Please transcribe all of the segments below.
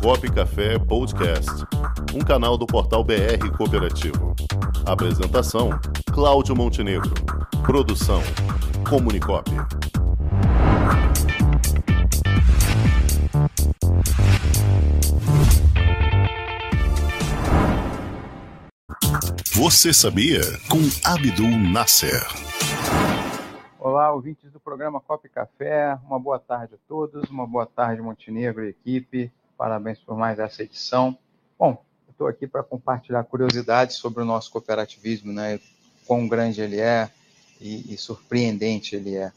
Cop Café Podcast, um canal do portal BR Cooperativo. Apresentação: Cláudio Montenegro. Produção: Comunicop. Você sabia? Com Abdul Nasser. Olá, ouvintes do programa Cop Café. Uma boa tarde a todos. Uma boa tarde, Montenegro e equipe. Parabéns por mais essa edição. Bom, estou aqui para compartilhar curiosidades sobre o nosso cooperativismo, né? Quão grande ele é e, e surpreendente ele é.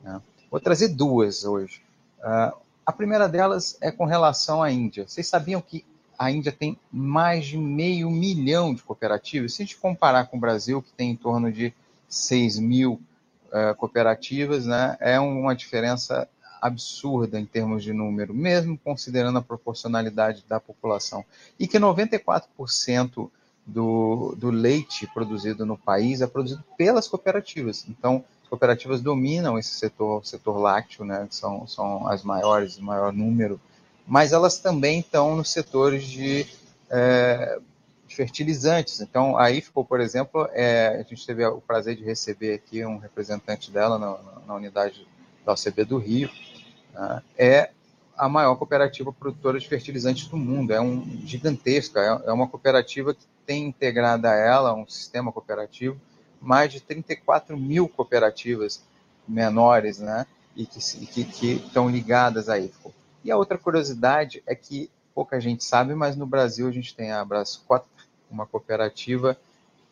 Né? Vou trazer duas hoje. Uh, a primeira delas é com relação à Índia. Vocês sabiam que a Índia tem mais de meio milhão de cooperativas. Se a gente comparar com o Brasil, que tem em torno de 6 mil uh, cooperativas, né, é uma diferença absurda em termos de número, mesmo considerando a proporcionalidade da população. E que 94% do, do leite produzido no país é produzido pelas cooperativas. Então, as cooperativas dominam esse setor, setor lácteo, né, são, são as maiores, o maior número mas elas também estão nos setores de, é, fertilizantes. Então, aí ficou, por exemplo, é, a gente teve o prazer de receber aqui um representante dela na, na unidade da OCB do Rio, é a maior cooperativa produtora de fertilizantes do mundo, é um gigantesca, é, é uma cooperativa que tem integrada a ela um sistema cooperativo, mais de 34 mil cooperativas menores, né, e que, que, que estão ligadas a IFCO. E a outra curiosidade é que pouca gente sabe, mas no Brasil a gente tem a Brascota, uma cooperativa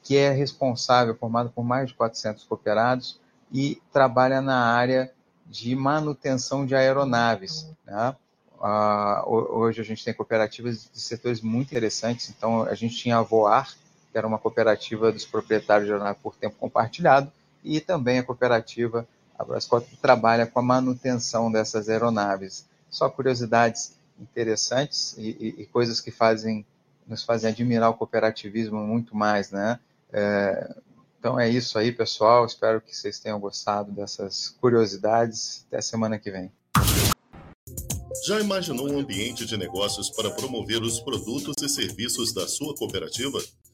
que é responsável, formada por mais de 400 cooperados e trabalha na área de manutenção de aeronaves. Né? Hoje a gente tem cooperativas de setores muito interessantes, então a gente tinha a Voar, que era uma cooperativa dos proprietários de aeronave por tempo compartilhado, e também a cooperativa, a Brascota, que trabalha com a manutenção dessas aeronaves só curiosidades interessantes e, e, e, coisas que fazem nos fazem admirar o cooperativismo muito mais, né? É, então é isso aí, pessoal. Espero que vocês tenham gostado dessas curiosidades. Até semana que vem. Já imaginou um ambiente de negócios para promover os produtos e serviços da sua cooperativa?